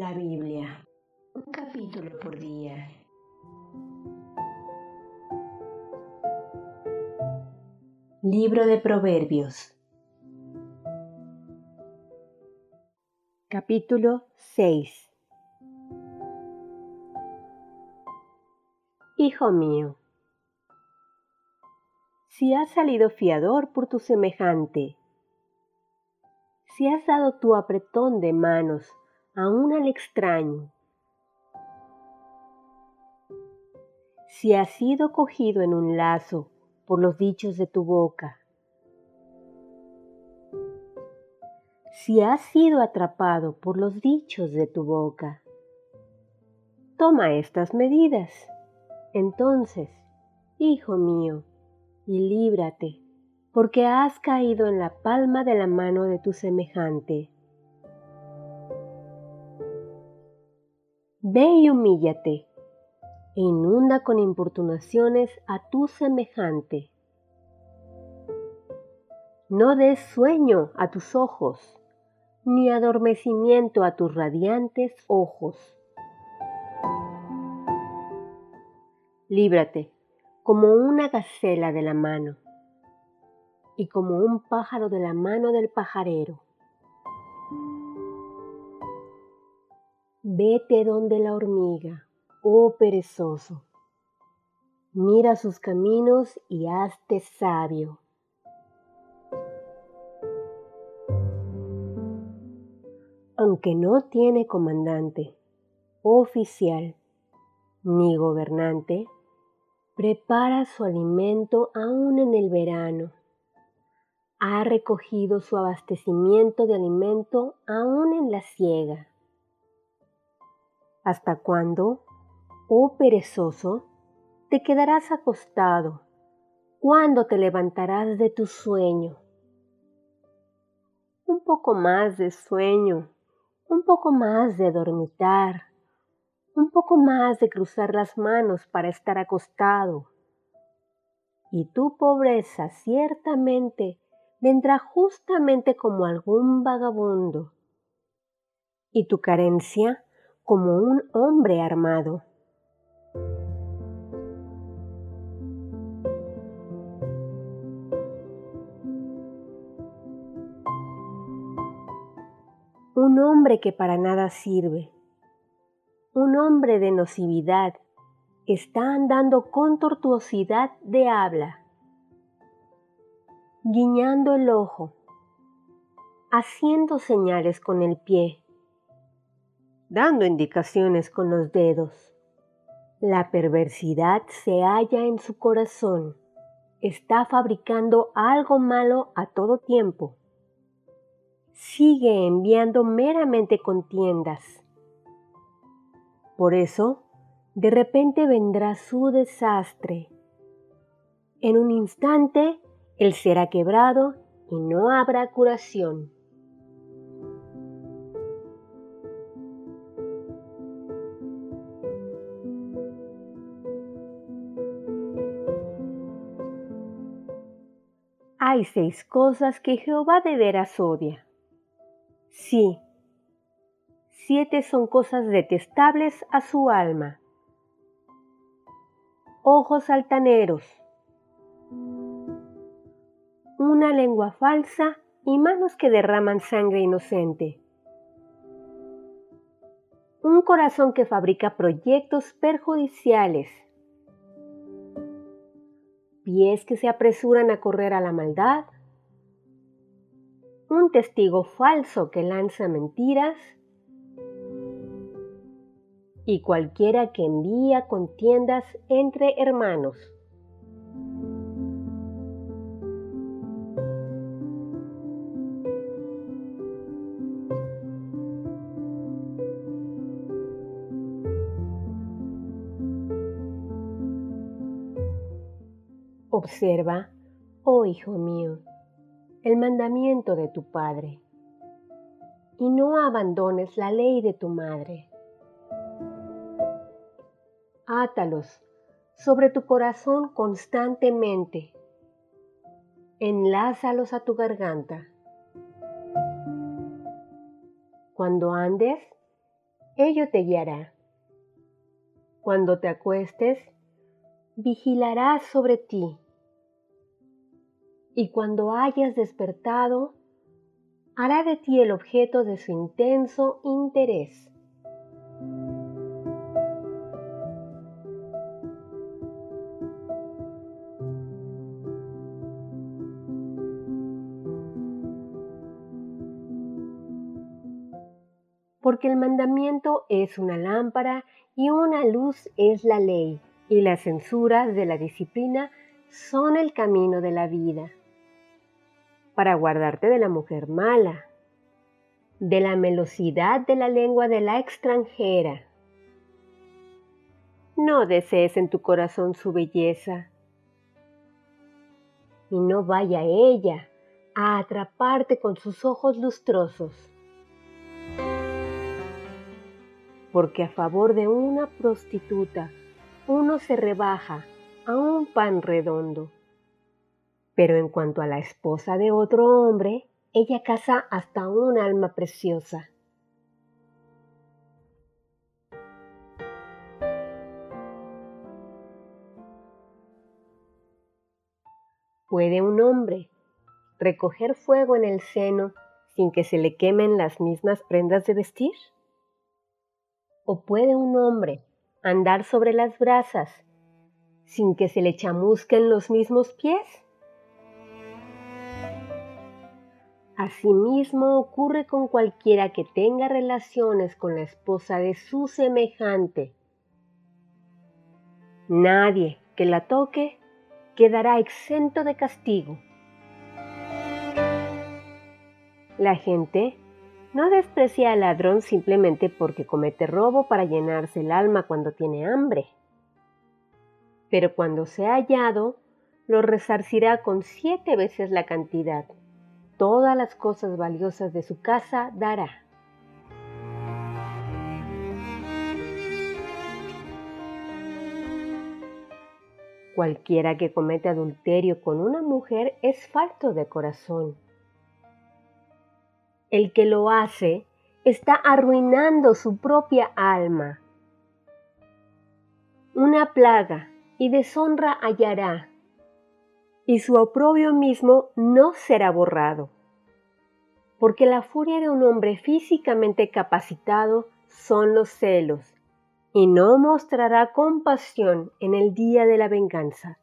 La Biblia, un capítulo por día. Libro de Proverbios. Capítulo 6 Hijo mío, si has salido fiador por tu semejante, si has dado tu apretón de manos aún al extraño. Si has sido cogido en un lazo por los dichos de tu boca, si has sido atrapado por los dichos de tu boca, toma estas medidas. Entonces, hijo mío, y líbrate, porque has caído en la palma de la mano de tu semejante. Ve y humíllate, e inunda con importunaciones a tu semejante. No des sueño a tus ojos, ni adormecimiento a tus radiantes ojos. Líbrate como una gacela de la mano y como un pájaro de la mano del pajarero. Vete donde la hormiga, oh perezoso. Mira sus caminos y hazte sabio. Aunque no tiene comandante, oficial, ni gobernante, prepara su alimento aún en el verano. Ha recogido su abastecimiento de alimento aún en la siega ¿Hasta cuándo, oh perezoso, te quedarás acostado? ¿Cuándo te levantarás de tu sueño? Un poco más de sueño, un poco más de dormitar, un poco más de cruzar las manos para estar acostado. Y tu pobreza ciertamente vendrá justamente como algún vagabundo. Y tu carencia como un hombre armado. Un hombre que para nada sirve, un hombre de nocividad, está andando con tortuosidad de habla, guiñando el ojo, haciendo señales con el pie, dando indicaciones con los dedos. La perversidad se halla en su corazón. Está fabricando algo malo a todo tiempo. Sigue enviando meramente contiendas. Por eso, de repente vendrá su desastre. En un instante, él será quebrado y no habrá curación. Hay seis cosas que Jehová de veras odia. Sí, siete son cosas detestables a su alma. Ojos altaneros, una lengua falsa y manos que derraman sangre inocente. Un corazón que fabrica proyectos perjudiciales pies que se apresuran a correr a la maldad, un testigo falso que lanza mentiras y cualquiera que envía contiendas entre hermanos. Observa, oh Hijo mío, el mandamiento de tu Padre, y no abandones la ley de tu Madre. Átalos sobre tu corazón constantemente, enlázalos a tu garganta. Cuando andes, ello te guiará. Cuando te acuestes, vigilará sobre ti. Y cuando hayas despertado, hará de ti el objeto de su intenso interés. porque el mandamiento es una lámpara y una luz es la ley, y las censuras de la disciplina son el camino de la vida. Para guardarte de la mujer mala, de la melosidad de la lengua de la extranjera. No desees en tu corazón su belleza, y no vaya ella a atraparte con sus ojos lustrosos porque a favor de una prostituta uno se rebaja a un pan redondo. Pero en cuanto a la esposa de otro hombre, ella caza hasta un alma preciosa. ¿Puede un hombre recoger fuego en el seno sin que se le quemen las mismas prendas de vestir? ¿O puede un hombre andar sobre las brasas sin que se le chamusquen los mismos pies? Asimismo ocurre con cualquiera que tenga relaciones con la esposa de su semejante. Nadie que la toque quedará exento de castigo. La gente no desprecia al ladrón simplemente porque comete robo para llenarse el alma cuando tiene hambre. Pero cuando sea hallado, lo resarcirá con siete veces la cantidad. Todas las cosas valiosas de su casa dará. Cualquiera que comete adulterio con una mujer es falto de corazón el que lo hace está arruinando su propia alma. Una plaga y deshonra hallará, y su oprobio mismo no será borrado, porque la furia de un hombre físicamente capacitado son los celos, y no mostrará compasión en el día de la venganza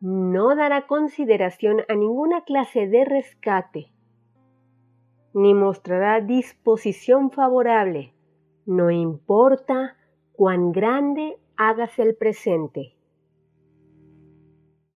no dará consideración a ninguna clase de rescate, ni mostrará disposición favorable, no importa cuán grande hágase el presente.